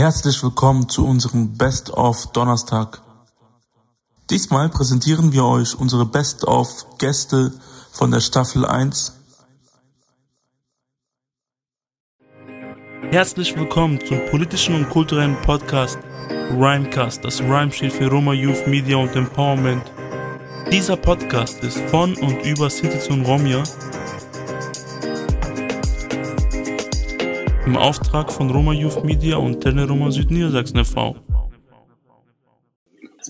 Herzlich willkommen zu unserem Best of Donnerstag. Diesmal präsentieren wir euch unsere Best of Gäste von der Staffel 1. Herzlich willkommen zum politischen und kulturellen Podcast Rhymecast, das Rhyme steht für Roma Youth Media und Empowerment. Dieser Podcast ist von und über Sinti und Romja im Auftrag von Roma Youth Media und Teleroma Südniedersachsen e.V.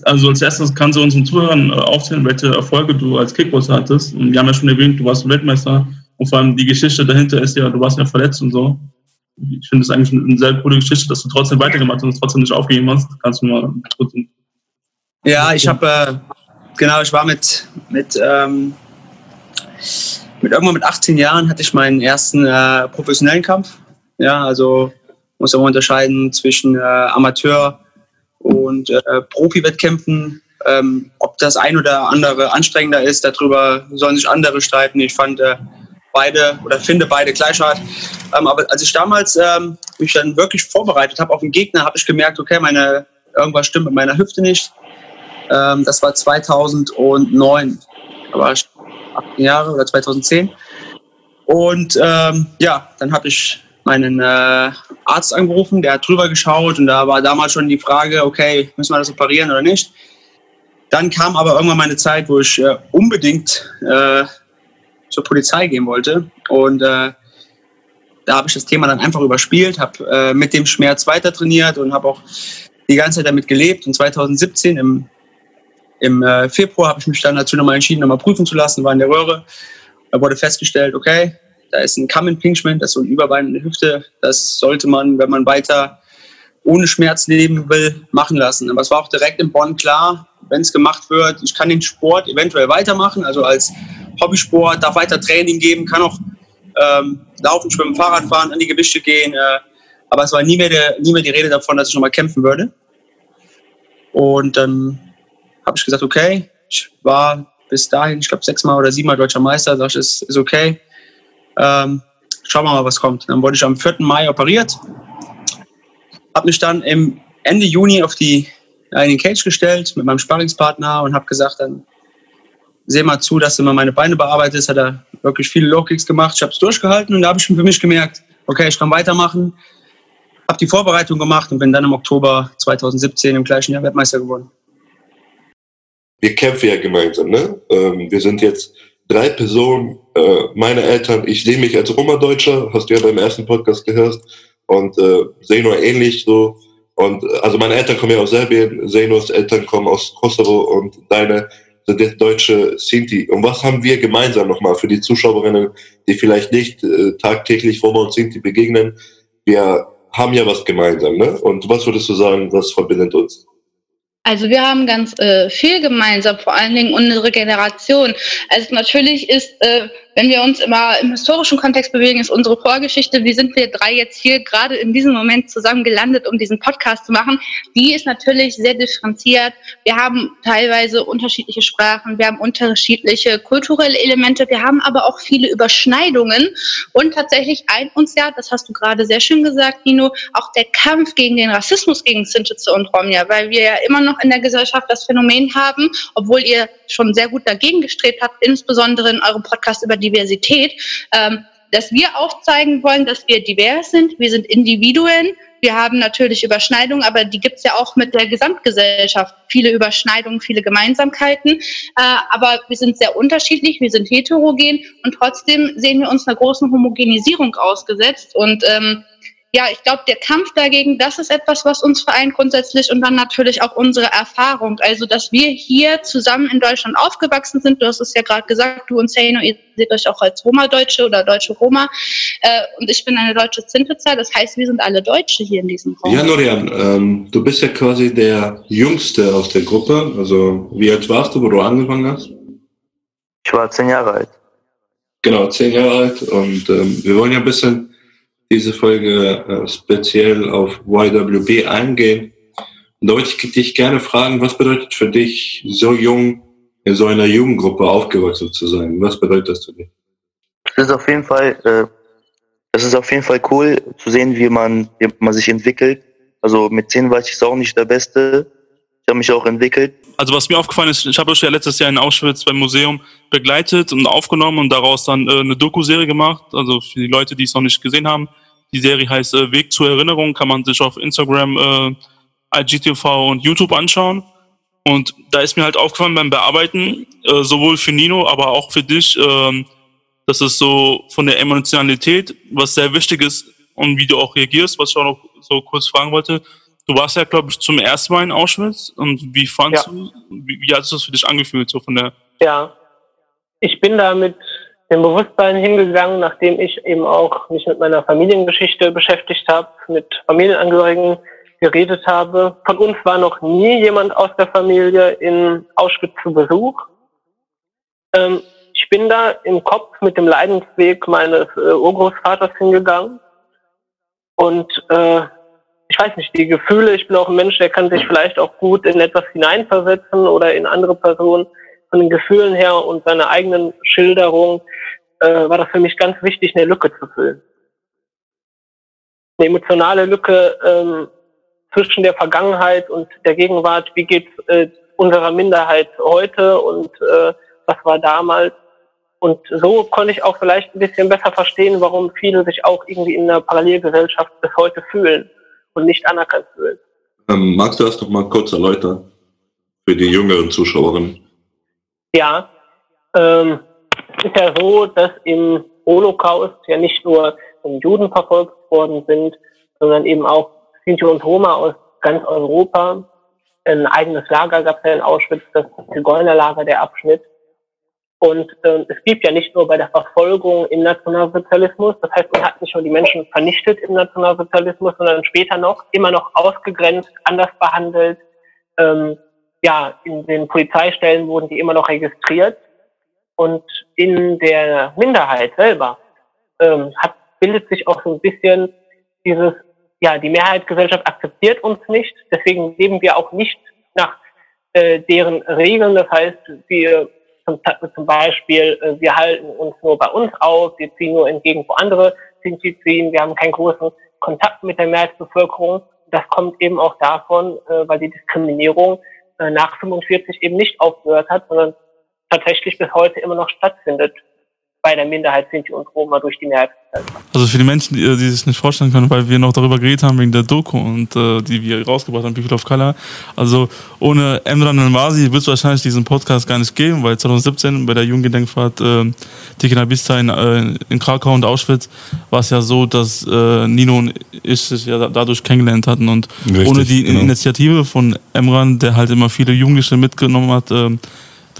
Also als erstes kannst du unseren Zuhörern äh, aufzählen, welche Erfolge du als Kickboxer hattest. Und wir haben ja schon erwähnt, du warst Weltmeister und vor allem die Geschichte dahinter ist ja, du warst ja verletzt und so. Ich finde es eigentlich eine sehr coole Geschichte, dass du trotzdem weitergemacht hast und trotzdem nicht aufgegeben hast. Kannst du mal kurz. Ja, ich habe, äh, genau, ich war mit, mit, ähm, mit irgendwann mit 18 Jahren hatte ich meinen ersten äh, professionellen Kampf ja, also muss man unterscheiden zwischen äh, Amateur und äh, Profi-Wettkämpfen. Ähm, ob das ein oder andere anstrengender ist, darüber sollen sich andere streiten. Ich fand äh, beide oder finde beide gleich hart. Ähm, aber als ich damals ähm, mich dann wirklich vorbereitet habe auf den Gegner, habe ich gemerkt, okay, meine, irgendwas stimmt mit meiner Hüfte nicht. Ähm, das war 2009. Da war ich 18 Jahre oder 2010. Und ähm, ja, dann habe ich meinen äh, Arzt angerufen, der hat drüber geschaut und da war damals schon die Frage, okay, müssen wir das operieren oder nicht. Dann kam aber irgendwann meine Zeit, wo ich äh, unbedingt äh, zur Polizei gehen wollte und äh, da habe ich das Thema dann einfach überspielt, habe äh, mit dem Schmerz weiter trainiert und habe auch die ganze Zeit damit gelebt. Und 2017 im, im äh, Februar habe ich mich dann dazu nochmal entschieden, nochmal prüfen zu lassen, war in der Röhre. Da wurde festgestellt, okay, da ist ein Kamm Impingement, das ist so ein Überbein in der Hüfte. Das sollte man, wenn man weiter ohne Schmerz leben will, machen lassen. Aber es war auch direkt in Bonn klar, wenn es gemacht wird, ich kann den Sport eventuell weitermachen, also als Hobbysport, darf weiter Training geben, kann auch ähm, laufen, schwimmen, Fahrrad fahren, an die Gewichte gehen. Äh, aber es war nie mehr, der, nie mehr die Rede davon, dass ich nochmal kämpfen würde. Und dann habe ich gesagt, okay, ich war bis dahin, ich glaube, sechsmal oder siebenmal deutscher Meister, sag ich, ist, ist okay. Ähm, schauen wir mal, was kommt. Dann wurde ich am 4. Mai operiert, habe mich dann im Ende Juni auf die, in den Cage gestellt mit meinem Sparringspartner und habe gesagt, dann seh mal zu, dass du mal meine Beine bearbeitest. Hat er wirklich viele Low-Kicks gemacht. Ich habe es durchgehalten und da habe ich für mich gemerkt, okay, ich kann weitermachen. Habe die Vorbereitung gemacht und bin dann im Oktober 2017 im gleichen Jahr Weltmeister geworden. Wir kämpfen ja gemeinsam, ne? Ähm, wir sind jetzt drei Personen, äh, meine Eltern, ich sehe mich als Roma-Deutscher, hast du ja beim ersten Podcast gehört, und äh, nur ähnlich so. Und äh, also meine Eltern kommen ja aus Serbien, Zenos Eltern kommen aus Kosovo und deine sind jetzt deutsche Sinti. Und was haben wir gemeinsam nochmal für die Zuschauerinnen, die vielleicht nicht äh, tagtäglich Roma und Sinti begegnen? Wir haben ja was gemeinsam, ne? Und was würdest du sagen, was verbindet uns? Also wir haben ganz äh, viel gemeinsam, vor allen Dingen unsere Generation. Also natürlich ist äh, wenn wir uns immer im historischen Kontext bewegen, ist unsere Vorgeschichte, wie sind wir drei jetzt hier gerade in diesem Moment zusammen gelandet, um diesen Podcast zu machen, die ist natürlich sehr differenziert. Wir haben teilweise unterschiedliche Sprachen, wir haben unterschiedliche kulturelle Elemente, wir haben aber auch viele Überschneidungen und tatsächlich eint uns ja, das hast du gerade sehr schön gesagt, Nino, auch der Kampf gegen den Rassismus gegen Sintize und Romja, weil wir ja immer noch in der Gesellschaft das Phänomen haben, obwohl ihr schon sehr gut dagegen gestrebt habt, insbesondere in eurem Podcast über Diversität, ähm, dass wir aufzeigen wollen, dass wir divers sind. Wir sind Individuen. Wir haben natürlich Überschneidungen, aber die gibt es ja auch mit der Gesamtgesellschaft. Viele Überschneidungen, viele Gemeinsamkeiten. Äh, aber wir sind sehr unterschiedlich, wir sind heterogen und trotzdem sehen wir uns einer großen Homogenisierung ausgesetzt. Und ähm, ja, ich glaube, der Kampf dagegen, das ist etwas, was uns vereint grundsätzlich und dann natürlich auch unsere Erfahrung. Also, dass wir hier zusammen in Deutschland aufgewachsen sind. Du hast es ja gerade gesagt, du und Zeno, ihr seht euch auch als Roma-Deutsche oder deutsche Roma. Äh, und ich bin eine deutsche Zintezar. Das heißt, wir sind alle Deutsche hier in diesem Raum. Ja, Norian, ähm, du bist ja quasi der Jüngste aus der Gruppe. Also, wie alt warst du, wo du angefangen hast? Ich war zehn Jahre alt. Genau, zehn Jahre alt. Und ähm, wir wollen ja ein bisschen diese Folge äh, speziell auf YWB eingehen. Und da wollte ich dich gerne fragen, was bedeutet für dich, so jung in so einer Jugendgruppe aufgewachsen zu sein? Was bedeutet das für dich? Es ist auf jeden Fall, äh, es ist auf jeden Fall cool zu sehen, wie man, wie man sich entwickelt. Also mit 10 war ich auch nicht der Beste. Ich habe mich auch entwickelt. Also was mir aufgefallen ist, ich habe euch ja letztes Jahr in Auschwitz beim Museum begleitet und aufgenommen und daraus dann äh, eine Doku-Serie gemacht. Also für die Leute, die es noch nicht gesehen haben. Die Serie heißt äh, Weg zur Erinnerung, kann man sich auf Instagram, äh, IGTV und YouTube anschauen. Und da ist mir halt aufgefallen beim Bearbeiten, äh, sowohl für Nino, aber auch für dich, äh, dass es so von der Emotionalität, was sehr wichtig ist und wie du auch reagierst, was ich auch noch so kurz fragen wollte. Du warst ja, glaube ich, zum ersten Mal in Auschwitz und wie fandst Ja. du, wie, wie hat es das für dich angefühlt, so von der, Ja, ich bin da mit dem Bewusstsein hingegangen, nachdem ich eben auch mich mit meiner Familiengeschichte beschäftigt habe, mit Familienangehörigen geredet habe. Von uns war noch nie jemand aus der Familie in Auschwitz zu Besuch. Ähm, ich bin da im Kopf mit dem Leidensweg meines äh, Urgroßvaters hingegangen. Und äh, ich weiß nicht, die Gefühle, ich bin auch ein Mensch, der kann sich vielleicht auch gut in etwas hineinversetzen oder in andere Personen von den Gefühlen her und seiner eigenen Schilderung äh, war das für mich ganz wichtig, eine Lücke zu füllen. Eine emotionale Lücke ähm, zwischen der Vergangenheit und der Gegenwart. Wie geht's äh, unserer Minderheit heute und äh, was war damals? Und so konnte ich auch vielleicht ein bisschen besser verstehen, warum viele sich auch irgendwie in einer Parallelgesellschaft bis heute fühlen und nicht anerkannt fühlen. Ähm, magst du das noch mal kurz erläutern? Für die jüngeren Zuschauerinnen. Ja, ähm, ist ja so, dass im Holocaust ja nicht nur Juden verfolgt worden sind, sondern eben auch Sinti und Roma aus ganz Europa. Ein eigenes Lager gab es ja in Auschwitz, das Zigeunerlager, der Abschnitt. Und ähm, es gibt ja nicht nur bei der Verfolgung im Nationalsozialismus, das heißt, man hat nicht nur die Menschen vernichtet im Nationalsozialismus, sondern später noch immer noch ausgegrenzt, anders behandelt. Ähm, ja, in den Polizeistellen wurden die immer noch registriert. Und in der Minderheit selber ähm, hat, bildet sich auch so ein bisschen dieses, ja, die Mehrheitsgesellschaft akzeptiert uns nicht, deswegen leben wir auch nicht nach äh, deren Regeln. Das heißt, wir zum, zum Beispiel, äh, wir halten uns nur bei uns auf, wir ziehen nur entgegen, wo andere Sinti ziehen, wir haben keinen großen Kontakt mit der Mehrheitsbevölkerung. Das kommt eben auch davon, äh, weil die Diskriminierung nach 45 eben nicht aufgehört hat, sondern tatsächlich bis heute immer noch stattfindet bei der Minderheit Sinti und Roma durch die Mehrheitsgesellschaft. Also für die Menschen, die, die sich nicht vorstellen können, weil wir noch darüber geredet haben wegen der Doku und äh, die wir rausgebracht haben, People of Color. Also ohne Emran Nwazi wird es wahrscheinlich diesen Podcast gar nicht geben, weil 2017 bei der Jugendgedenkfahrt äh, Tikina Bista in, äh, in Krakau und Auschwitz war es ja so, dass äh, Nino und ich sich ja da- dadurch kennengelernt hatten und Richtig, ohne die genau. Initiative von Emran, der halt immer viele Jugendliche mitgenommen hat, äh,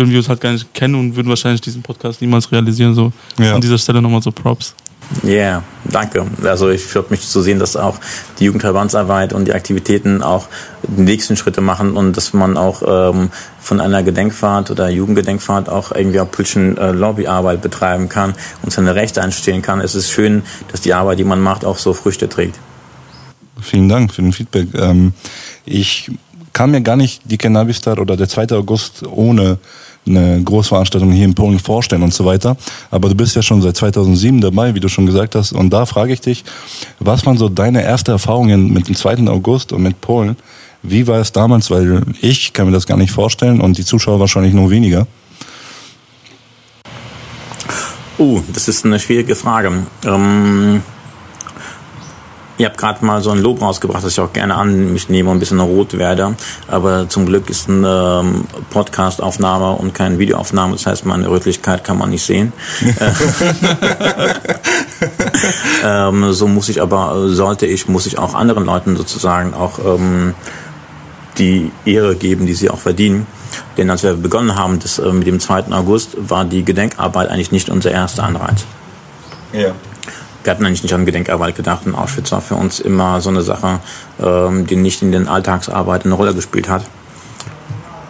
würden wir uns halt gar nicht kennen und würden wahrscheinlich diesen Podcast niemals realisieren. So Ja. an dieser Stelle nochmal so Props. Ja, danke. Also ich freue mich zu sehen, dass auch die Jugendverbandsarbeit und die Aktivitäten auch die nächsten Schritte machen und dass man auch ähm, von einer Gedenkfahrt oder Jugendgedenkfahrt auch irgendwie auch politischen äh, Lobbyarbeit betreiben kann und seine Rechte einstehen kann. Es ist schön, dass die Arbeit, die man macht, auch so Früchte trägt. Vielen Dank für den Feedback. Ähm, ich kann mir gar nicht die Cannabis-Tag oder der 2. August ohne eine Großveranstaltung hier in Polen vorstellen und so weiter. Aber du bist ja schon seit 2007 dabei, wie du schon gesagt hast. Und da frage ich dich, was waren so deine ersten Erfahrungen mit dem 2. August und mit Polen? Wie war es damals? Weil ich kann mir das gar nicht vorstellen und die Zuschauer wahrscheinlich nur weniger. Uh, das ist eine schwierige Frage. Ähm, ihr habt gerade mal so ein Lob rausgebracht, das ich auch gerne an mich nehme und ein bisschen rot werde. Aber zum Glück ist eine ähm, Podcast-Aufnahme und keine Videoaufnahme. Das heißt, meine Rötlichkeit kann man nicht sehen. ähm, so muss ich aber, äh, sollte ich, muss ich auch anderen Leuten sozusagen auch ähm, die Ehre geben, die sie auch verdienen. Denn als wir begonnen haben, das, äh, mit dem 2. August, war die Gedenkarbeit eigentlich nicht unser erster Anreiz. Ja. Wir hatten eigentlich nicht an Gedenkarbeit gedacht und Auschwitz war für uns immer so eine Sache, ähm, die nicht in den Alltagsarbeit eine Rolle gespielt hat.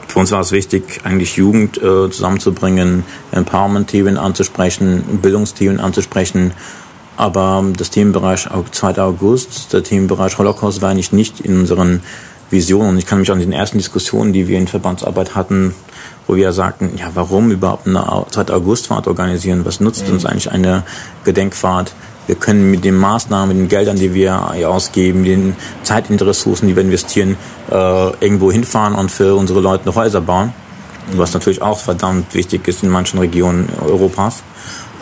Für uns war es wichtig, eigentlich Jugend äh, zusammenzubringen, Empowerment-Themen anzusprechen, Bildungsthemen anzusprechen. Aber das Themenbereich 2. August, der Themenbereich Holocaust war eigentlich nicht in unseren Visionen. Und ich kann mich an den ersten Diskussionen, die wir in Verbandsarbeit hatten, wo wir sagten, ja, warum überhaupt eine 2. Augustfahrt organisieren? Was nutzt uns eigentlich eine Gedenkfahrt? Wir können mit den Maßnahmen, mit den Geldern, die wir ausgeben, den Zeit die wir investieren, äh, irgendwo hinfahren und für unsere Leute Häuser bauen. Was natürlich auch verdammt wichtig ist in manchen Regionen Europas.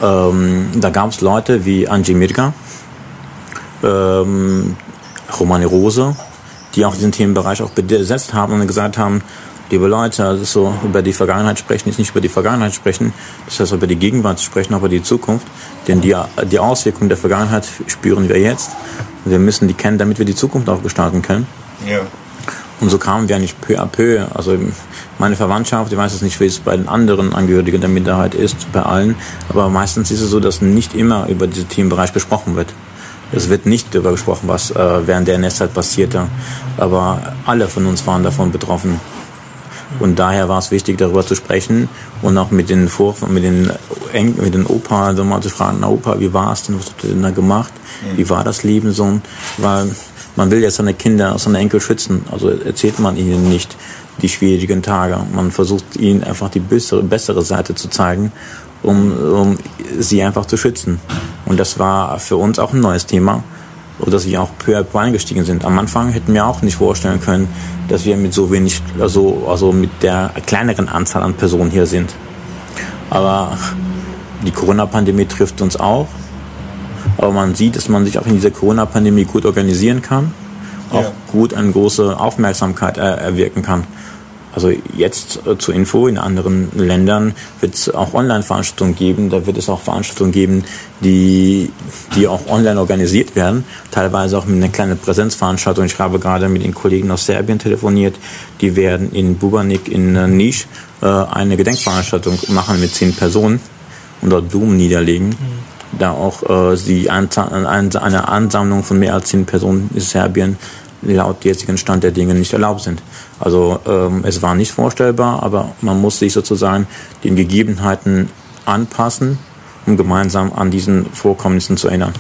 Ähm, da gab es Leute wie Angie Mirga, ähm, Romane Rose, die auch diesen Themenbereich auch besetzt haben und gesagt haben, liebe Leute, also so über die Vergangenheit sprechen, ist nicht über die Vergangenheit sprechen, das heißt über die Gegenwart sprechen, aber die Zukunft. Denn die, die Auswirkungen der Vergangenheit spüren wir jetzt. Und wir müssen die kennen, damit wir die Zukunft auch gestalten können. Ja. Und so kamen wir eigentlich peu à peu. Also meine Verwandtschaft, ich weiß es nicht, wie es bei den anderen Angehörigen der Minderheit ist, bei allen, aber meistens ist es so, dass nicht immer über diesen Themenbereich gesprochen wird. Es wird nicht darüber gesprochen, was äh, während der NS-Zeit passierte, aber alle von uns waren davon betroffen. Und daher war es wichtig, darüber zu sprechen und auch mit den Vor mit den Eng mit den Opa, so mal zu fragen, na Opa, wie war es denn, was habt ihr denn da gemacht? Wie war das Leben so? Weil man will ja seine Kinder, seine Enkel schützen, also erzählt man ihnen nicht die schwierigen Tage. Man versucht ihnen einfach die bessere, bessere Seite zu zeigen, um, um sie einfach zu schützen. Und das war für uns auch ein neues Thema oder sie auch peu à peu eingestiegen sind. Am Anfang hätten wir auch nicht vorstellen können, dass wir mit so wenig, also, also mit der kleineren Anzahl an Personen hier sind. Aber die Corona-Pandemie trifft uns auch. Aber man sieht, dass man sich auch in dieser Corona-Pandemie gut organisieren kann, auch ja. gut eine große Aufmerksamkeit erwirken kann. Also jetzt äh, zur Info, in anderen Ländern wird es auch Online-Veranstaltungen geben, da wird es auch Veranstaltungen geben, die, die auch online organisiert werden, teilweise auch mit einer kleinen Präsenzveranstaltung. Ich habe gerade mit den Kollegen aus Serbien telefoniert, die werden in Bubanik in äh, Nisch äh, eine Gedenkveranstaltung machen mit zehn Personen und dort Blumen niederlegen. Mhm. Da auch äh, sie eine Ansammlung von mehr als zehn Personen in Serbien laut jetzigen Stand der Dinge nicht erlaubt sind. Also ähm, es war nicht vorstellbar, aber man muss sich sozusagen den Gegebenheiten anpassen, um gemeinsam an diesen Vorkommnissen zu erinnern.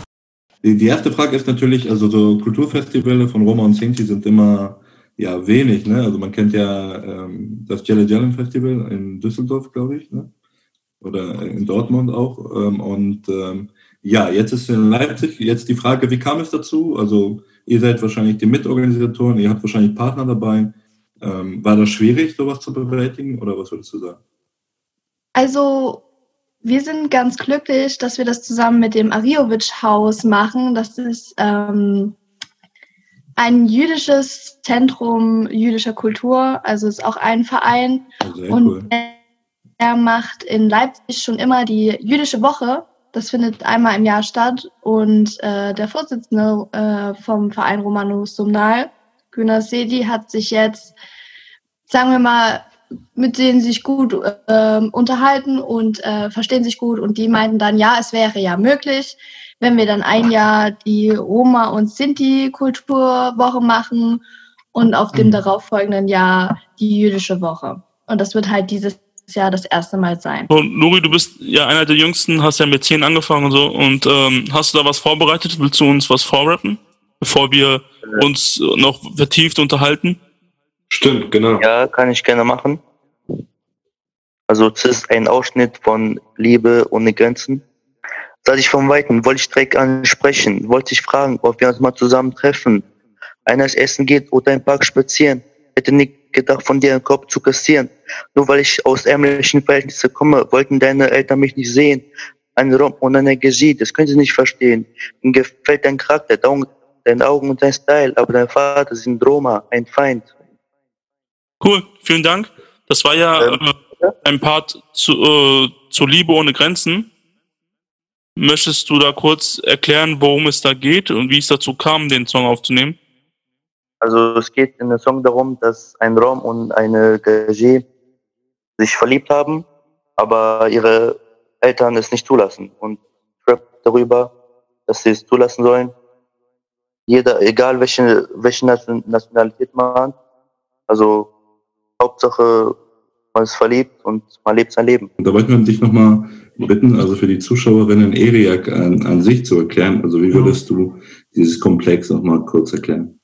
Die erste Frage ist natürlich, also so Kulturfestivale von Roma und Sinti sind immer ja wenig, ne? Also man kennt ja ähm, das Jelle Jellen Festival in Düsseldorf, glaube ich, ne? Oder in Dortmund auch. Ähm, und ähm, ja, jetzt ist in Leipzig. Jetzt die Frage, wie kam es dazu? Also Ihr seid wahrscheinlich die Mitorganisatoren, ihr habt wahrscheinlich Partner dabei. Ähm, war das schwierig, sowas zu bewältigen oder was würdest du sagen? Also wir sind ganz glücklich, dass wir das zusammen mit dem Ariovic-Haus machen. Das ist ähm, ein jüdisches Zentrum jüdischer Kultur, also ist auch ein Verein. Sehr und cool. er macht in Leipzig schon immer die jüdische Woche. Das findet einmal im Jahr statt und äh, der Vorsitzende äh, vom Verein Romanus Sumnal, Günter Sedi, hat sich jetzt, sagen wir mal, mit denen sich gut äh, unterhalten und äh, verstehen sich gut und die meinten dann, ja, es wäre ja möglich, wenn wir dann ein Jahr die Roma- und Sinti-Kulturwoche machen und auf dem mhm. darauffolgenden Jahr die jüdische Woche. Und das wird halt dieses Jahr das erste Mal sein. So, Nuri, du bist ja einer der Jüngsten, hast ja mit 10 angefangen und so. Und ähm, hast du da was vorbereitet? Willst du uns was vorrappen, bevor wir ja. uns noch vertieft unterhalten? Stimmt, genau. Ja, kann ich gerne machen. Also es ist ein Ausschnitt von Liebe ohne Grenzen. Sah ich vom Weiten, wollte ich direkt ansprechen, wollte ich fragen, ob wir uns mal zusammen treffen. Einer essen geht oder im Park spazieren. Hätte nicht gedacht, von dir einen Kopf zu kassieren. Nur weil ich aus ärmlichen Verhältnissen komme, wollten deine Eltern mich nicht sehen. Ein Rom und eine Energie, das können sie nicht verstehen. Ihnen gefällt dein Charakter, deine Augen und dein Style, aber dein Vater ein Roma, ein Feind. Cool, vielen Dank. Das war ja ähm, äh, ein Part zu, äh, zu Liebe ohne Grenzen. Möchtest du da kurz erklären, worum es da geht und wie es dazu kam, den Song aufzunehmen? Also es geht in dem Song darum, dass ein Rom und eine Gagé sich verliebt haben, aber ihre Eltern es nicht zulassen. Und rappt darüber, dass sie es zulassen sollen. Jeder, egal welche, welche Nationalität man hat, also Hauptsache man ist verliebt und man lebt sein Leben. Und da wollten wir dich nochmal bitten, also für die Zuschauerinnen ERIAC an, an sich zu erklären. Also wie würdest du dieses Komplex nochmal kurz erklären?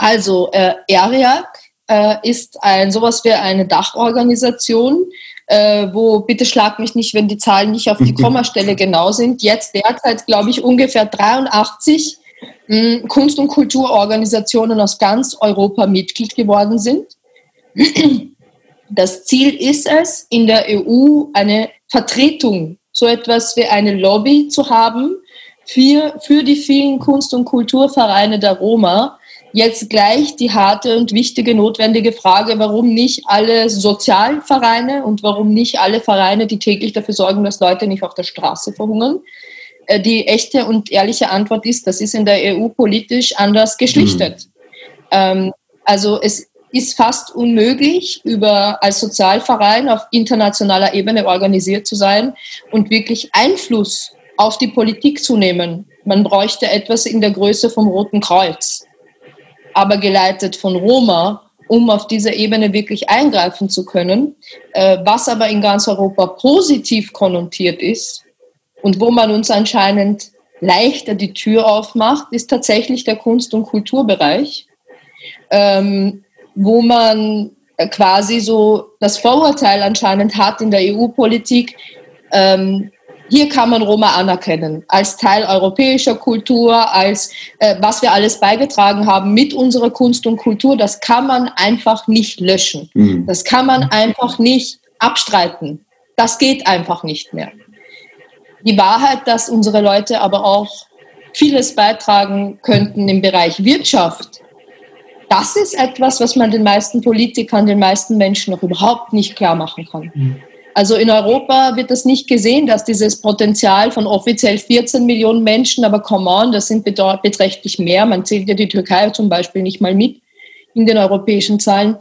Also äh, ERIAC äh, ist ein sowas wie eine Dachorganisation äh, wo, bitte schlag mich nicht, wenn die Zahlen nicht auf die Kommastelle genau sind, jetzt derzeit, glaube ich, ungefähr 83 mh, Kunst- und Kulturorganisationen aus ganz Europa Mitglied geworden sind. Das Ziel ist es, in der EU eine Vertretung, so etwas wie eine Lobby zu haben für, für die vielen Kunst- und Kulturvereine der Roma. Jetzt gleich die harte und wichtige, notwendige Frage, warum nicht alle Sozialvereine und warum nicht alle Vereine, die täglich dafür sorgen, dass Leute nicht auf der Straße verhungern. Äh, die echte und ehrliche Antwort ist, das ist in der EU politisch anders geschlichtet. Mhm. Ähm, also es ist fast unmöglich, über als Sozialverein auf internationaler Ebene organisiert zu sein und wirklich Einfluss auf die Politik zu nehmen. Man bräuchte etwas in der Größe vom Roten Kreuz, aber geleitet von Roma, um auf dieser Ebene wirklich eingreifen zu können. Äh, was aber in ganz Europa positiv konnotiert ist und wo man uns anscheinend leichter die Tür aufmacht, ist tatsächlich der Kunst- und Kulturbereich. Ähm, wo man quasi so das Vorurteil anscheinend hat in der EU-Politik, ähm, hier kann man Roma anerkennen als Teil europäischer Kultur, als äh, was wir alles beigetragen haben mit unserer Kunst und Kultur. Das kann man einfach nicht löschen. Mhm. Das kann man einfach nicht abstreiten. Das geht einfach nicht mehr. Die Wahrheit, dass unsere Leute aber auch vieles beitragen könnten im Bereich Wirtschaft, das ist etwas, was man den meisten Politikern, den meisten Menschen noch überhaupt nicht klar machen kann. Mhm. Also in Europa wird das nicht gesehen, dass dieses Potenzial von offiziell 14 Millionen Menschen, aber come on, das sind beträchtlich mehr. Man zählt ja die Türkei zum Beispiel nicht mal mit in den europäischen Zahlen.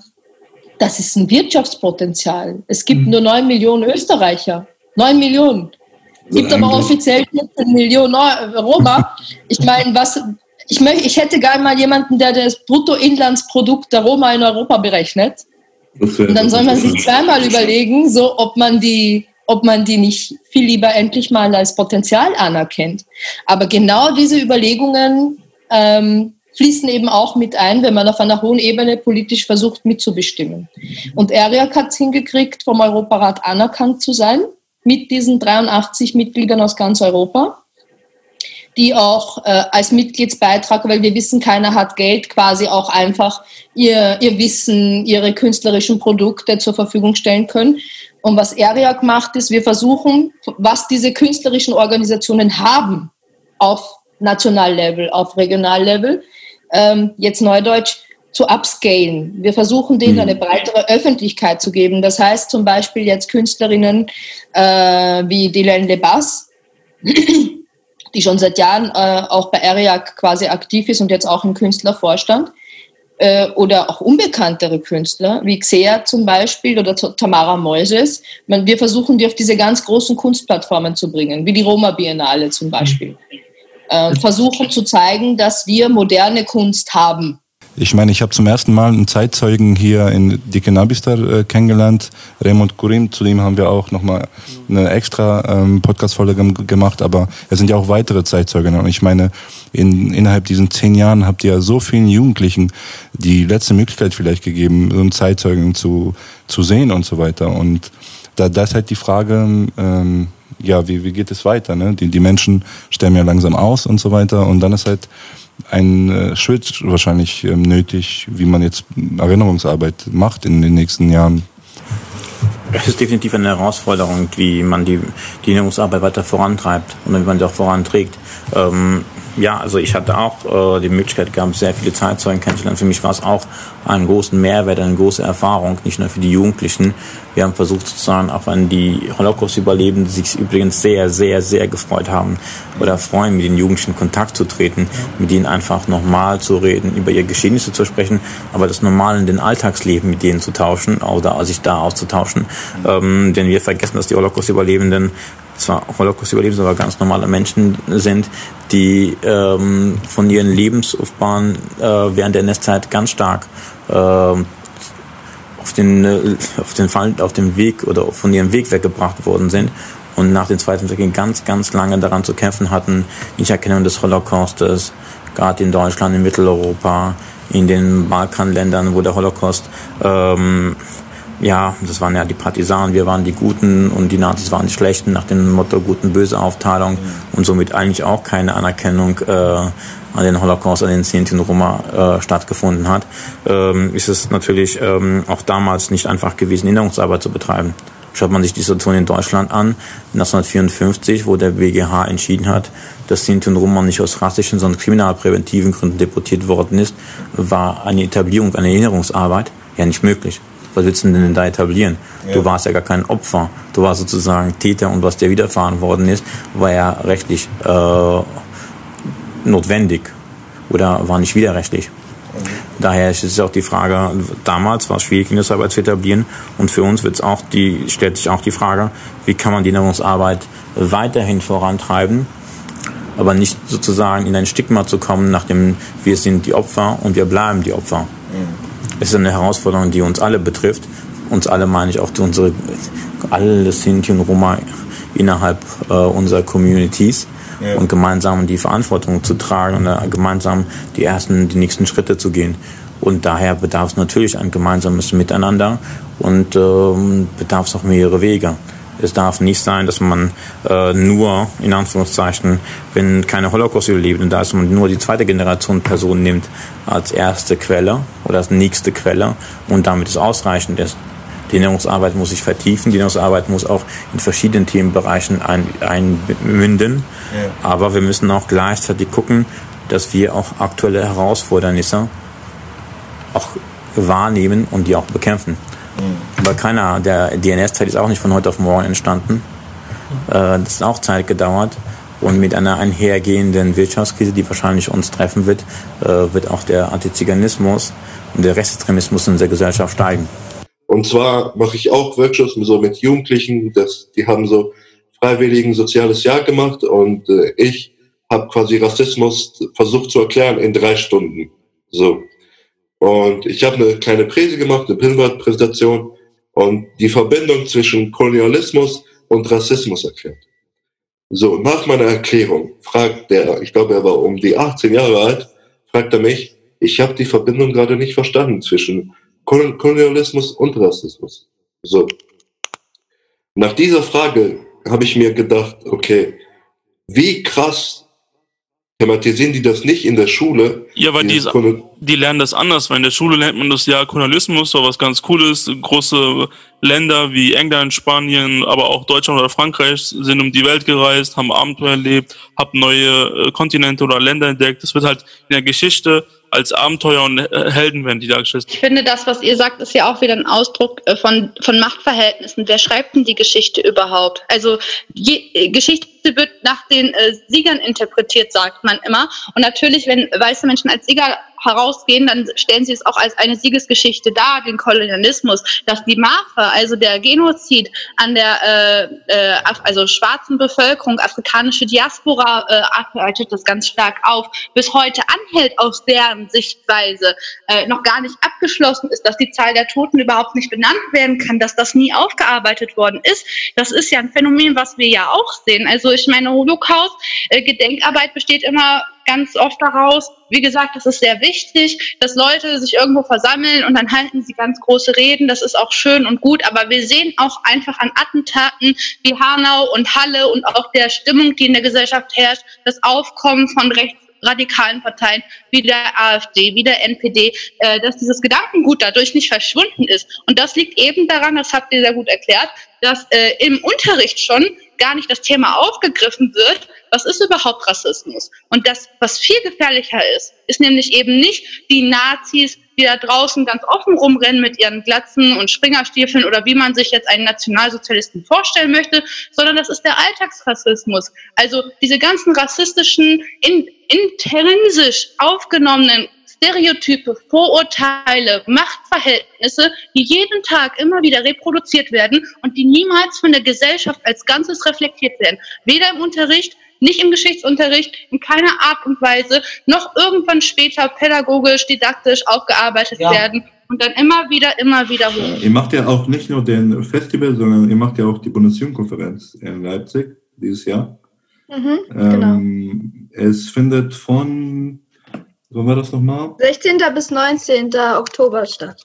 Das ist ein Wirtschaftspotenzial. Es gibt mhm. nur 9 Millionen Österreicher. 9 Millionen. Es gibt aber offiziell 14 Millionen Roma. Ich meine, was, ich, möchte, ich hätte gerne mal jemanden, der das Bruttoinlandsprodukt der Roma in Europa berechnet. Und dann soll man sich zweimal überlegen, so ob man die ob man die nicht viel lieber endlich mal als Potenzial anerkennt. Aber genau diese Überlegungen ähm, fließen eben auch mit ein, wenn man auf einer hohen Ebene politisch versucht mitzubestimmen. Und ERIAC hat es hingekriegt, vom Europarat anerkannt zu sein, mit diesen 83 Mitgliedern aus ganz Europa die auch äh, als Mitgliedsbeitrag, weil wir wissen, keiner hat Geld, quasi auch einfach ihr, ihr Wissen, ihre künstlerischen Produkte zur Verfügung stellen können. Und was ERIAC macht, ist, wir versuchen, was diese künstlerischen Organisationen haben, auf Nationallevel, auf Regionallevel, ähm, jetzt Neudeutsch, zu upscalen. Wir versuchen denen mhm. eine breitere Öffentlichkeit zu geben. Das heißt zum Beispiel jetzt Künstlerinnen äh, wie Dylan Lebas, die schon seit Jahren äh, auch bei ERIAC quasi aktiv ist und jetzt auch im Künstlervorstand. Äh, oder auch unbekanntere Künstler, wie Xea zum Beispiel oder Tamara Moises. Wir versuchen, die auf diese ganz großen Kunstplattformen zu bringen, wie die Roma Biennale zum Beispiel. Äh, versuchen zu zeigen, dass wir moderne Kunst haben ich meine, ich habe zum ersten Mal einen Zeitzeugen hier in Dikenabistar äh, kennengelernt, Raymond Kurim. Zudem haben wir auch nochmal eine extra ähm, Podcast-Folge gemacht, aber es sind ja auch weitere Zeitzeugen. Und ich meine, in, innerhalb diesen zehn Jahren habt ihr ja so vielen Jugendlichen die letzte Möglichkeit vielleicht gegeben, so einen Zeitzeugen zu, zu sehen und so weiter. Und da, da ist halt die Frage, ähm, ja, wie, wie geht es weiter? Ne? Die, die Menschen sterben ja langsam aus und so weiter. Und dann ist halt ein äh, Schritt wahrscheinlich ähm, nötig, wie man jetzt Erinnerungsarbeit macht in den nächsten Jahren. Es ist definitiv eine Herausforderung, wie man die, die Erinnerungsarbeit weiter vorantreibt und wie man sie auch voranträgt. Ähm, ja, also ich hatte auch äh, die Möglichkeit gehabt, sehr viele Zeitzeugen kennenzulernen. Für mich war es auch einen großen Mehrwert, eine große Erfahrung, nicht nur für die Jugendlichen. Wir haben versucht sozusagen auch an die Holocaust-Überlebenden, die sich übrigens sehr, sehr, sehr gefreut haben oder freuen, mit den Jugendlichen in Kontakt zu treten, mit ihnen einfach nochmal zu reden, über ihre Geschehnisse zu sprechen, aber das normal in den Alltagsleben mit denen zu tauschen oder sich da auszutauschen. Ähm, denn wir vergessen, dass die Holocaust-Überlebenden zwar Holocaust-Überlebende, aber ganz normale Menschen sind, die ähm, von ihren Lebensaufbahn äh, während der NS-Zeit ganz stark äh, auf den äh, auf den Fall, auf dem Weg oder von ihrem Weg weggebracht worden sind und nach dem Zweiten Weltkrieg ganz, ganz lange daran zu kämpfen hatten, nicht Erkennung des Holocaustes, gerade in Deutschland, in Mitteleuropa, in den Balkanländern, wo der Holocaust ähm, ja, das waren ja die Partisanen, wir waren die Guten und die Nazis waren die Schlechten nach dem Motto Guten-Böse Aufteilung mhm. und somit eigentlich auch keine Anerkennung äh, an den Holocaust, an den Sinti Roma äh, stattgefunden hat, ähm, ist es natürlich ähm, auch damals nicht einfach gewesen, Erinnerungsarbeit zu betreiben. Schaut man sich die Situation in Deutschland an, 1954, wo der BGH entschieden hat, dass Sinti und Roma nicht aus rassischen, sondern kriminalpräventiven Gründen deportiert worden ist, war eine Etablierung einer Erinnerungsarbeit ja nicht möglich. Denn da etablieren? Ja. Du warst ja gar kein Opfer. Du warst sozusagen Täter und was dir widerfahren worden ist, war ja rechtlich äh, notwendig oder war nicht widerrechtlich. Daher ist es auch die Frage, damals war es schwierig, Kindesarbeit zu etablieren und für uns wird's auch die, stellt sich auch die Frage, wie kann man die Erinnerungsarbeit weiterhin vorantreiben, aber nicht sozusagen in ein Stigma zu kommen, nachdem wir sind die Opfer und wir bleiben die Opfer. Mhm. Es ist eine Herausforderung, die uns alle betrifft. Uns alle meine ich auch unsere, alle Sinti und Roma innerhalb äh, unserer Communities ja. und gemeinsam die Verantwortung zu tragen und äh, gemeinsam die ersten, die nächsten Schritte zu gehen. Und daher bedarf es natürlich ein gemeinsames Miteinander und ähm, bedarf es auch mehrere Wege. Es darf nicht sein, dass man äh, nur, in Anführungszeichen, wenn keine Holocaust-Überlebenden da ist, man nur die zweite Generation Personen nimmt als erste Quelle oder als nächste Quelle und damit es ausreichend ist. Die Ernährungsarbeit muss sich vertiefen, die Ernährungsarbeit muss auch in verschiedenen Themenbereichen ein, einmünden. Ja. Aber wir müssen auch gleichzeitig gucken, dass wir auch aktuelle Herausfordernisse auch wahrnehmen und die auch bekämpfen. Mhm. Keiner, der DNS-Zeit ist auch nicht von heute auf morgen entstanden. Äh, das hat auch Zeit gedauert. Und mit einer einhergehenden Wirtschaftskrise, die wahrscheinlich uns treffen wird, äh, wird auch der Antiziganismus und der Rechtsextremismus in der Gesellschaft steigen. Und zwar mache ich auch Workshops so mit Jugendlichen, das, die haben so freiwilligen soziales Jahr gemacht und äh, ich habe quasi Rassismus versucht zu erklären in drei Stunden. So. Und ich habe eine kleine Präse gemacht, eine Pinwand-Präsentation und die Verbindung zwischen Kolonialismus und Rassismus erklärt. So, nach meiner Erklärung fragt der, ich glaube, er war um die 18 Jahre alt, fragt er mich, ich habe die Verbindung gerade nicht verstanden zwischen Kolonialismus und Rassismus. So. Nach dieser Frage habe ich mir gedacht, okay, wie krass thematisieren die das nicht in der Schule? Ja, weil die, die lernen das anders, weil in der Schule lernt man das ja Kolonialismus, so was ganz Cooles. Große Länder wie England, Spanien, aber auch Deutschland oder Frankreich sind um die Welt gereist, haben Abenteuer erlebt, haben neue äh, Kontinente oder Länder entdeckt. Das wird halt in der Geschichte als Abenteuer und äh, Helden werden die dargestellt. Ich finde, das, was ihr sagt, ist ja auch wieder ein Ausdruck äh, von, von Machtverhältnissen. Wer schreibt denn die Geschichte überhaupt? Also je, Geschichte wird nach den äh, Siegern interpretiert, sagt man immer. Und natürlich, wenn weiße Menschen als Sieger herausgehen, dann stellen sie es auch als eine Siegesgeschichte dar, den Kolonialismus, dass die Mafe, also der Genozid an der äh, äh, also schwarzen Bevölkerung, afrikanische Diaspora äh, arbeitet das ganz stark auf, bis heute anhält aus deren Sichtweise, äh, noch gar nicht abgeschlossen ist, dass die Zahl der Toten überhaupt nicht benannt werden kann, dass das nie aufgearbeitet worden ist. Das ist ja ein Phänomen, was wir ja auch sehen. Also ich meine, Holocaust, äh, Gedenkarbeit besteht immer ganz oft daraus. Wie gesagt, es ist sehr wichtig, dass Leute sich irgendwo versammeln und dann halten sie ganz große Reden. Das ist auch schön und gut. Aber wir sehen auch einfach an Attentaten wie Hanau und Halle und auch der Stimmung, die in der Gesellschaft herrscht, das Aufkommen von rechtsradikalen Parteien wie der AfD, wie der NPD, äh, dass dieses Gedankengut dadurch nicht verschwunden ist. Und das liegt eben daran, das habt ihr sehr gut erklärt, dass äh, im Unterricht schon gar nicht das Thema aufgegriffen wird, was ist überhaupt Rassismus? Und das, was viel gefährlicher ist, ist nämlich eben nicht die Nazis, die da draußen ganz offen rumrennen mit ihren Glatzen und Springerstiefeln oder wie man sich jetzt einen Nationalsozialisten vorstellen möchte, sondern das ist der Alltagsrassismus. Also diese ganzen rassistischen, in, intrinsisch aufgenommenen Stereotype, Vorurteile, Machtverhältnisse, die jeden Tag immer wieder reproduziert werden und die niemals von der Gesellschaft als Ganzes reflektiert werden. Weder im Unterricht, nicht im Geschichtsunterricht, in keiner Art und Weise, noch irgendwann später pädagogisch, didaktisch aufgearbeitet ja. werden und dann immer wieder, immer wieder hoch. Ihr macht ja auch nicht nur den Festival, sondern ihr macht ja auch die Bundesjugendkonferenz in Leipzig dieses Jahr. Mhm, genau. Ähm, es findet von Wann war das nochmal? 16. bis 19. Oktober statt.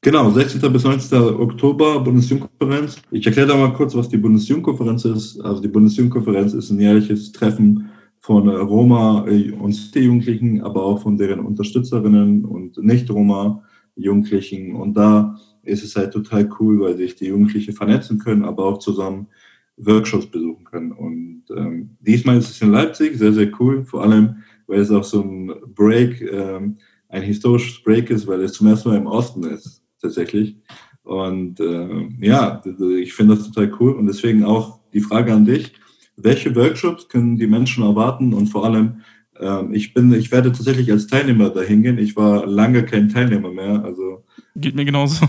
Genau, 16. bis 19. Oktober Bundesjugendkonferenz. Ich erkläre da mal kurz, was die Bundesjugendkonferenz ist. Also die Bundesjugendkonferenz ist ein jährliches Treffen von Roma und City-Jugendlichen, aber auch von deren Unterstützerinnen und Nicht-Roma-Jugendlichen. Und da ist es halt total cool, weil sich die Jugendlichen vernetzen können, aber auch zusammen Workshops besuchen können. Und ähm, diesmal ist es in Leipzig, sehr, sehr cool, vor allem, weil es auch so ein Break, ähm, ein historisches Break ist, weil es zum ersten Mal im Osten ist tatsächlich. Und äh, ja, ich finde das total cool. Und deswegen auch die Frage an dich, welche Workshops können die Menschen erwarten? Und vor allem, äh, ich bin, ich werde tatsächlich als Teilnehmer dahin gehen. Ich war lange kein Teilnehmer mehr. Also Geht mir genauso.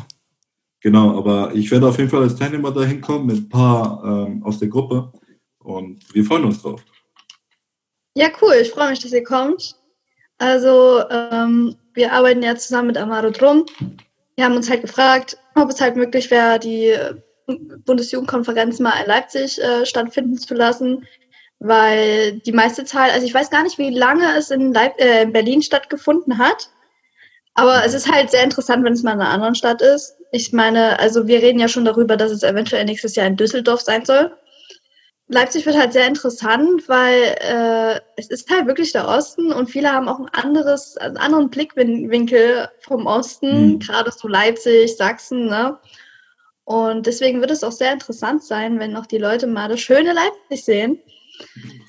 Genau, aber ich werde auf jeden Fall als Teilnehmer dahin kommen mit ein paar ähm, aus der Gruppe. Und wir freuen uns drauf. Ja, cool. Ich freue mich, dass ihr kommt. Also, ähm, wir arbeiten ja zusammen mit Amaro drum wir haben uns halt gefragt, ob es halt möglich wäre, die Bundesjugendkonferenz mal in Leipzig äh, stattfinden zu lassen, weil die meiste Zahl, also ich weiß gar nicht, wie lange es in, Leip äh, in Berlin stattgefunden hat, aber es ist halt sehr interessant, wenn es mal in einer anderen Stadt ist. Ich meine, also wir reden ja schon darüber, dass es eventuell nächstes Jahr in Düsseldorf sein soll. Leipzig wird halt sehr interessant, weil äh, es ist halt wirklich der Osten und viele haben auch ein anderes, einen anderen Blickwinkel vom Osten, mhm. gerade so Leipzig, Sachsen, ne? Und deswegen wird es auch sehr interessant sein, wenn noch die Leute mal das schöne Leipzig sehen.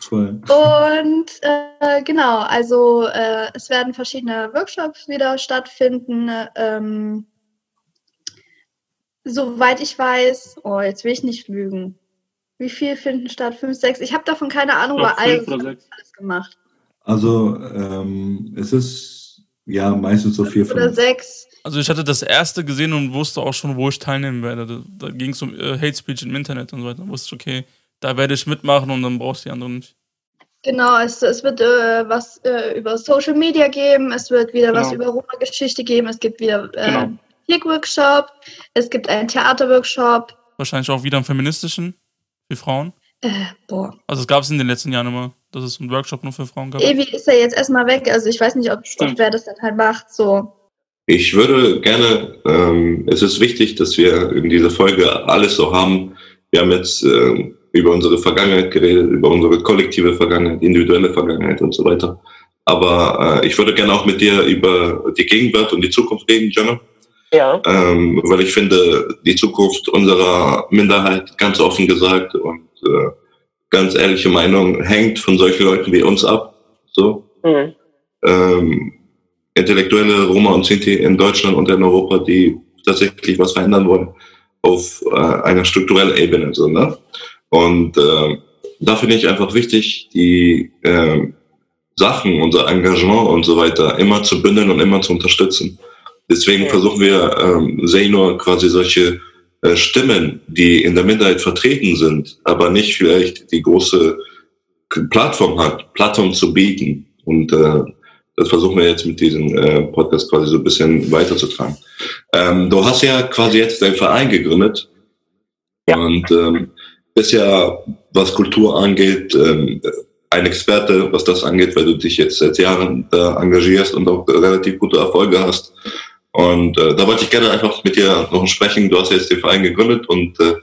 Voll. Und äh, genau, also äh, es werden verschiedene Workshops wieder stattfinden. Ähm, soweit ich weiß, oh, jetzt will ich nicht lügen wie viel finden statt? Fünf, sechs? Ich habe davon keine Ahnung, weil alles, alles gemacht. Also ähm, es ist ja meistens so vier, fünf. Oder sechs. Also ich hatte das erste gesehen und wusste auch schon, wo ich teilnehmen werde. Da, da ging es um äh, Hate Speech im Internet und so weiter. Da wusste ich, okay, da werde ich mitmachen und dann brauchst du die anderen nicht. Genau, es, es wird äh, was äh, über Social Media geben, es wird wieder genau. was über Roma-Geschichte geben, es gibt wieder äh, genau. workshop es gibt einen Theater-Workshop. Wahrscheinlich auch wieder einen feministischen. Für Frauen? Äh, boah. Also es gab es in den letzten Jahren immer, dass es einen Workshop nur für Frauen gab. Evi ist ja jetzt erstmal weg, also ich weiß nicht, ob, ob wer das dann halt macht. So. Ich würde gerne, ähm, es ist wichtig, dass wir in dieser Folge alles so haben. Wir haben jetzt äh, über unsere Vergangenheit geredet, über unsere kollektive Vergangenheit, individuelle Vergangenheit und so weiter. Aber äh, ich würde gerne auch mit dir über die Gegenwart und die Zukunft reden, Jana. Ja. Ähm, weil ich finde, die Zukunft unserer Minderheit, ganz offen gesagt und äh, ganz ehrliche Meinung, hängt von solchen Leuten wie uns ab. So. Mhm. Ähm, intellektuelle Roma und Sinti in Deutschland und in Europa, die tatsächlich was verändern wollen auf äh, einer strukturellen Ebene. So, ne? Und äh, da finde ich einfach wichtig, die äh, Sachen, unser Engagement und so weiter immer zu bündeln und immer zu unterstützen. Deswegen versuchen wir, ähm, Senior quasi solche äh, Stimmen, die in der Minderheit vertreten sind, aber nicht vielleicht die große Plattform hat, Plattform zu bieten. Und äh, das versuchen wir jetzt mit diesem äh, Podcast quasi so ein bisschen weiterzutragen. Ähm, du hast ja quasi jetzt deinen Verein gegründet. Ja. Und ähm, bist ja, was Kultur angeht, ähm, ein Experte, was das angeht, weil du dich jetzt seit Jahren da engagierst und auch relativ gute Erfolge hast. Und äh, da wollte ich gerne einfach mit dir noch sprechen. Du hast jetzt den Verein gegründet und äh,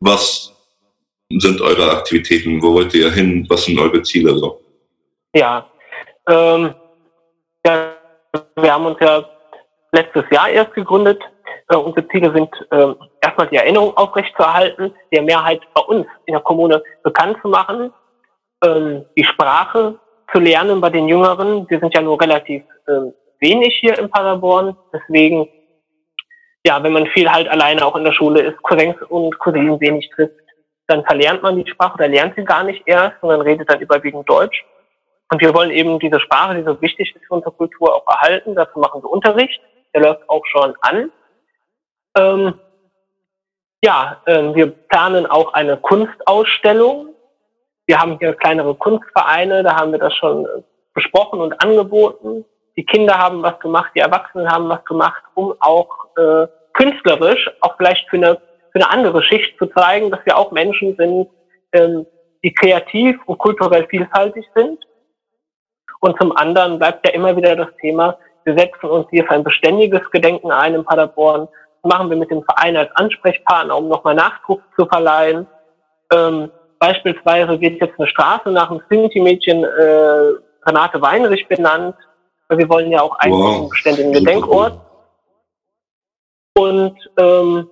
was sind eure Aktivitäten? Wo wollt ihr hin? Was sind eure Ziele so? Ja, ähm, ja wir haben uns ja letztes Jahr erst gegründet. Äh, unsere Ziele sind äh, erstmal die Erinnerung aufrechtzuerhalten, der Mehrheit bei uns in der Kommune bekannt zu machen, ähm, die Sprache zu lernen bei den Jüngeren. Wir sind ja nur relativ ähm, wenig hier in Paderborn. Deswegen, ja, wenn man viel halt alleine auch in der Schule ist, Cousins und Cousinen wenig trifft, dann verlernt man die Sprache oder lernt sie gar nicht erst, sondern redet dann überwiegend Deutsch. Und wir wollen eben diese Sprache, die so wichtig ist für unsere Kultur, auch erhalten. Dazu machen wir Unterricht. Der läuft auch schon an. Ähm, ja, äh, wir planen auch eine Kunstausstellung. Wir haben hier kleinere Kunstvereine, da haben wir das schon besprochen und angeboten die Kinder haben was gemacht, die Erwachsenen haben was gemacht, um auch äh, künstlerisch, auch vielleicht für eine, für eine andere Schicht zu zeigen, dass wir auch Menschen sind, ähm, die kreativ und kulturell vielfältig sind. Und zum anderen bleibt ja immer wieder das Thema, wir setzen uns hier für ein beständiges Gedenken ein in Paderborn machen wir mit dem Verein als Ansprechpartner, um nochmal Nachdruck zu verleihen. Ähm, beispielsweise wird jetzt eine Straße nach dem Sinti-Mädchen äh, Renate Weinrich benannt. Wir wollen ja auch einen wow. beständigen Gedenkort. Und ähm,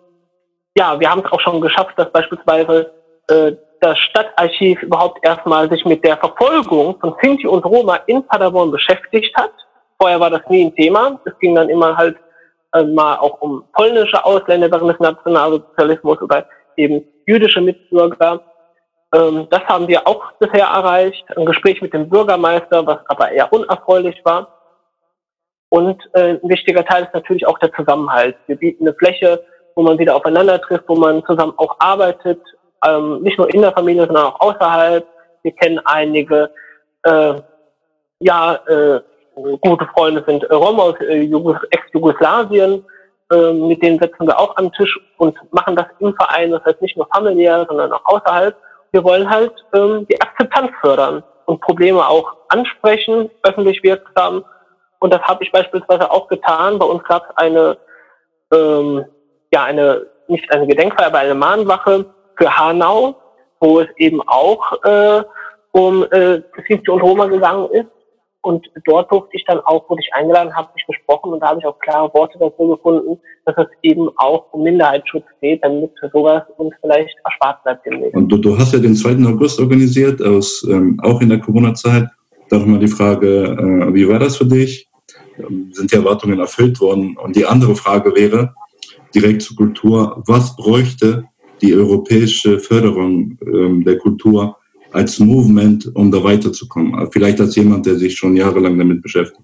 ja, wir haben es auch schon geschafft, dass beispielsweise äh, das Stadtarchiv überhaupt erstmal sich mit der Verfolgung von Sinti und Roma in Paderborn beschäftigt hat. Vorher war das nie ein Thema. Es ging dann immer halt äh, mal auch um polnische Ausländer während des Nationalsozialismus oder eben jüdische Mitbürger. Ähm, das haben wir auch bisher erreicht. Ein Gespräch mit dem Bürgermeister, was aber eher unerfreulich war. Und äh, ein wichtiger Teil ist natürlich auch der Zusammenhalt. Wir bieten eine Fläche, wo man wieder aufeinander trifft, wo man zusammen auch arbeitet, ähm, nicht nur in der Familie, sondern auch außerhalb. Wir kennen einige, äh, ja, äh, gute Freunde sind äh, Roma aus äh, Ex-Jugoslawien, äh, mit denen setzen wir auch am Tisch und machen das im Verein, das heißt nicht nur familiär, sondern auch außerhalb. Wir wollen halt ähm, die Akzeptanz fördern und Probleme auch ansprechen, öffentlich wirksam. Und das habe ich beispielsweise auch getan. Bei uns gab es eine, ähm, ja, eine, nicht eine Gedenkfeier, aber eine Mahnwache für Hanau, wo es eben auch äh, um äh, Sinti und Roma gegangen ist. Und dort durfte ich dann auch, wurde ich eingeladen, habe mich gesprochen und da habe ich auch klare Worte dazu gefunden, dass es eben auch um Minderheitsschutz geht, damit sowas uns vielleicht erspart bleibt demnächst. Und du, du hast ja den 2. August organisiert, aus, ähm, auch in der Corona-Zeit. Da nochmal die Frage, äh, wie war das für dich? Ähm, sind die Erwartungen erfüllt worden? Und die andere Frage wäre, direkt zur Kultur, was bräuchte die europäische Förderung ähm, der Kultur als Movement, um da weiterzukommen? Vielleicht als jemand, der sich schon jahrelang damit beschäftigt.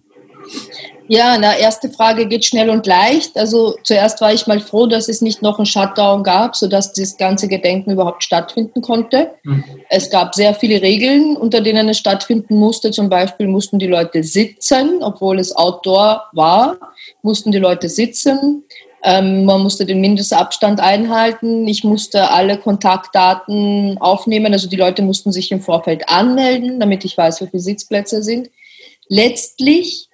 Ja, na, erste Frage geht schnell und leicht. Also zuerst war ich mal froh, dass es nicht noch einen Shutdown gab, sodass das ganze Gedenken überhaupt stattfinden konnte. Mhm. Es gab sehr viele Regeln, unter denen es stattfinden musste. Zum Beispiel mussten die Leute sitzen, obwohl es Outdoor war, mussten die Leute sitzen. Ähm, man musste den Mindestabstand einhalten. Ich musste alle Kontaktdaten aufnehmen. Also die Leute mussten sich im Vorfeld anmelden, damit ich weiß, wie viele Sitzplätze sind. Letztlich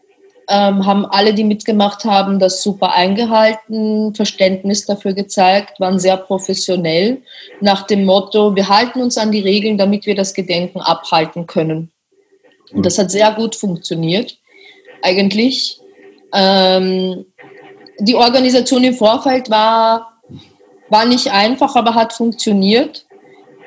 ähm, haben alle, die mitgemacht haben, das super eingehalten, Verständnis dafür gezeigt, waren sehr professionell nach dem Motto, wir halten uns an die Regeln, damit wir das Gedenken abhalten können. Und das hat sehr gut funktioniert, eigentlich. Ähm, die Organisation im Vorfeld war, war nicht einfach, aber hat funktioniert.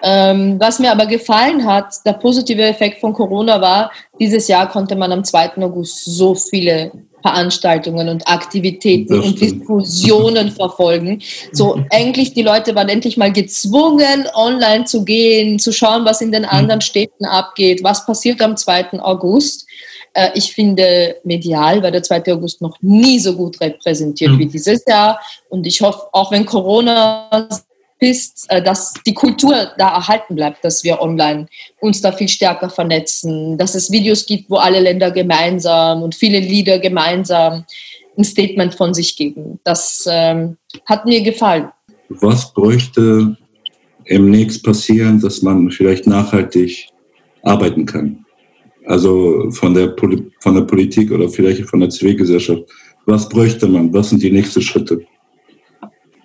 Ähm, was mir aber gefallen hat, der positive Effekt von Corona war, dieses Jahr konnte man am 2. August so viele Veranstaltungen und Aktivitäten und Diskussionen verfolgen. So eigentlich die Leute waren endlich mal gezwungen, online zu gehen, zu schauen, was in den anderen Städten abgeht, was passiert am 2. August. Äh, ich finde, medial war der 2. August noch nie so gut repräsentiert mhm. wie dieses Jahr. Und ich hoffe, auch wenn Corona ist, äh, dass die Kultur da erhalten bleibt, dass wir online uns da viel stärker vernetzen, dass es Videos gibt, wo alle Länder gemeinsam und viele Lieder gemeinsam ein Statement von sich geben. Das ähm, hat mir gefallen. Was bräuchte demnächst passieren, dass man vielleicht nachhaltig arbeiten kann? also von der, Poli von der Politik oder vielleicht von der Zivilgesellschaft. Was bräuchte man? Was sind die nächsten Schritte,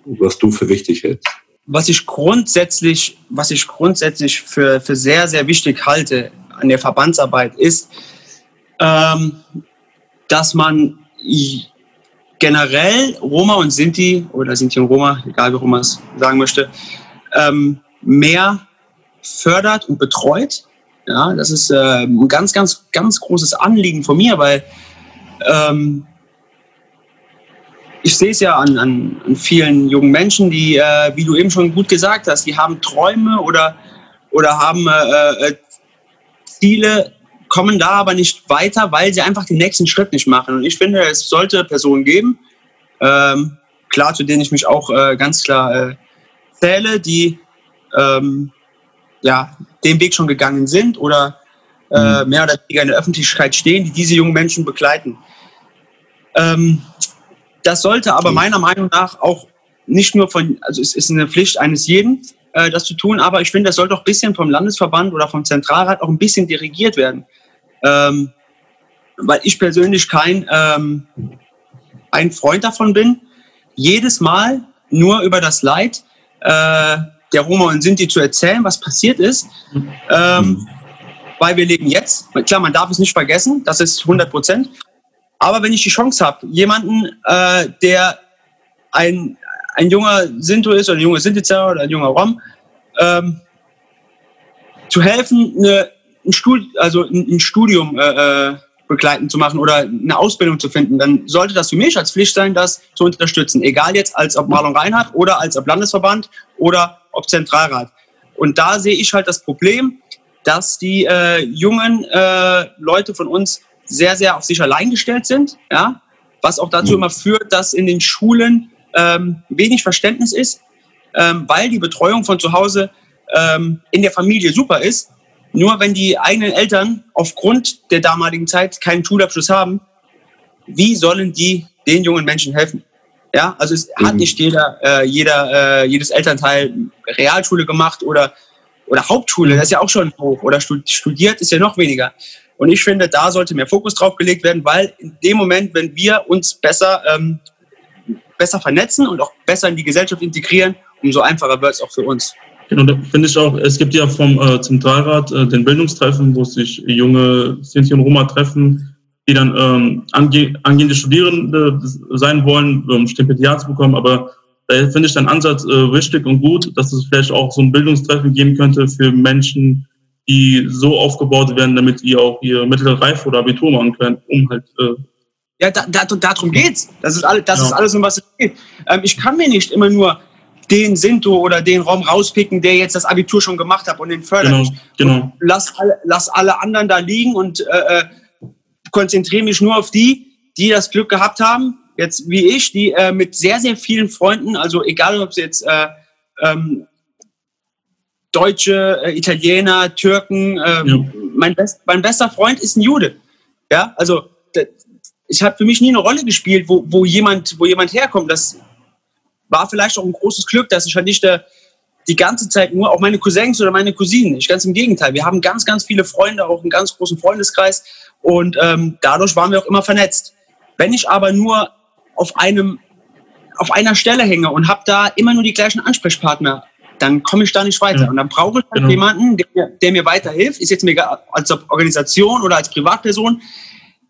was du für wichtig hältst? Was ich grundsätzlich, was ich grundsätzlich für, für sehr, sehr wichtig halte an der Verbandsarbeit ist, ähm, dass man generell Roma und Sinti oder Sinti und Roma, egal wie Roma es sagen möchte, ähm, mehr fördert und betreut. Ja, das ist äh, ein ganz, ganz, ganz großes Anliegen von mir, weil ähm, ich sehe es ja an, an, an, vielen jungen Menschen, die, äh, wie du eben schon gut gesagt hast, die haben Träume oder, oder haben äh, äh, Ziele, kommen da aber nicht weiter, weil sie einfach den nächsten Schritt nicht machen. Und ich finde, es sollte Personen geben, ähm, klar, zu denen ich mich auch äh, ganz klar äh, zähle, die ähm, ja, den Weg schon gegangen sind oder äh, mhm. mehr oder weniger in der Öffentlichkeit stehen, die diese jungen Menschen begleiten. Ähm, das sollte aber meiner Meinung nach auch nicht nur von, also es ist eine Pflicht eines jeden, äh, das zu tun, aber ich finde, das sollte auch ein bisschen vom Landesverband oder vom Zentralrat auch ein bisschen dirigiert werden. Ähm, weil ich persönlich kein ähm, ein Freund davon bin, jedes Mal nur über das Leid äh, der Roma und Sinti zu erzählen, was passiert ist. Ähm, weil wir leben jetzt. Klar, man darf es nicht vergessen, das ist 100 Prozent. Aber wenn ich die Chance habe, jemanden, äh, der ein, ein junger Sinto ist oder ein junger Sintizer oder ein junger Rom, ähm, zu helfen, eine, ein, Stud also ein, Studium äh, äh, begleiten zu machen oder eine Ausbildung zu finden, dann sollte das für mich als Pflicht sein, das zu unterstützen. Egal jetzt als ob Marlon Reinhardt oder als ob Landesverband oder ob Zentralrat. Und da sehe ich halt das Problem, dass die äh, jungen äh, Leute von uns sehr, sehr auf sich allein gestellt sind, ja, was auch dazu immer führt, dass in den Schulen ähm, wenig Verständnis ist, ähm, weil die Betreuung von zu Hause ähm, in der Familie super ist. Nur wenn die eigenen Eltern aufgrund der damaligen Zeit keinen Schulabschluss haben, wie sollen die den jungen Menschen helfen? Ja, also es mhm. hat nicht jeder, äh, jeder, äh, jedes Elternteil Realschule gemacht oder, oder Hauptschule, das ist ja auch schon hoch. Oder studiert ist ja noch weniger. Und ich finde, da sollte mehr Fokus drauf gelegt werden, weil in dem Moment, wenn wir uns besser, ähm, besser vernetzen und auch besser in die Gesellschaft integrieren, umso einfacher wird es auch für uns. Genau, da finde ich auch, es gibt ja vom äh, Zentralrat äh, den Bildungstreffen, wo sich junge Sinti und Roma treffen, die dann ähm, ange angehende Studierende sein wollen, um Stipendiat zu bekommen. Aber da finde ich den Ansatz äh, richtig und gut, dass es vielleicht auch so ein Bildungstreffen geben könnte für Menschen, die so aufgebaut werden, damit die auch ihr mittlere Reife oder Abitur machen können, um halt äh, ja, da, da, darum geht's. Das ist, alles, das ja. ist alles, um was es geht. Ähm, ich kann mir nicht immer nur den Sinto oder den Raum rauspicken, der jetzt das Abitur schon gemacht hat und den fördern. Genau, genau. Lass, alle, lass alle anderen da liegen und äh, äh, konzentriere mich nur auf die, die das Glück gehabt haben, jetzt wie ich, die äh, mit sehr, sehr vielen Freunden, also egal ob es jetzt äh, ähm, Deutsche, äh, Italiener, Türken, ähm, ja. mein, best, mein bester Freund ist ein Jude. Ja, also es hat für mich nie eine Rolle gespielt, wo, wo, jemand, wo jemand herkommt. Das war vielleicht auch ein großes Glück, dass ich halt nicht der, die ganze Zeit nur auch meine Cousins oder meine Cousinen. Ich ganz im Gegenteil. Wir haben ganz, ganz viele Freunde, auch einen ganz großen Freundeskreis und ähm, dadurch waren wir auch immer vernetzt. Wenn ich aber nur auf einem auf einer Stelle hänge und habe da immer nur die gleichen Ansprechpartner, dann komme ich da nicht weiter. Ja. Und dann brauche ich halt genau. jemanden, der, der, mir weiterhilft. Ist jetzt mir egal, als Organisation oder als Privatperson.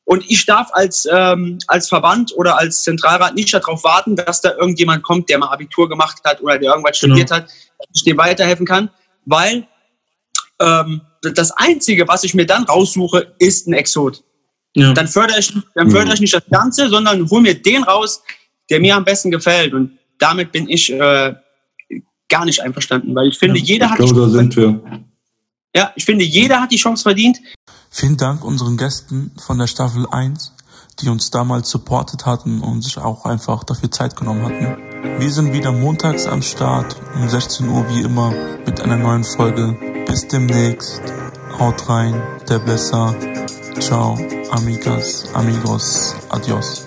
Und ich darf als, ähm, als Verband oder als Zentralrat nicht darauf warten, dass da irgendjemand kommt, der mal Abitur gemacht hat oder der irgendwas genau. studiert hat, dass ich dem weiterhelfen kann. Weil ähm, das Einzige, was ich mir dann raussuche, ist ein Exot. Ja. Dann fördere ich, dann fördere ich nicht das Ganze, sondern hole mir den raus, der mir am besten gefällt. Und damit bin ich äh, gar nicht einverstanden, weil ich finde, ja, jeder ich hat glaube, da sind wir. Ja, ich finde, jeder hat die Chance verdient, Vielen Dank unseren Gästen von der Staffel 1, die uns damals supportet hatten und sich auch einfach dafür Zeit genommen hatten. Wir sind wieder montags am Start um 16 Uhr wie immer mit einer neuen Folge. Bis demnächst. Haut rein, der Blesser. Ciao, amigas, amigos, adios.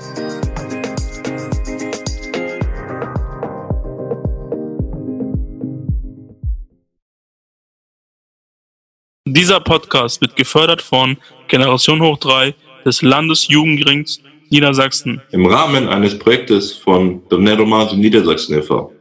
Dieser Podcast wird gefördert von Generation Hoch 3 des Landesjugendrings Niedersachsen. Im Rahmen eines Projektes von Donero Niedersachsen e.V.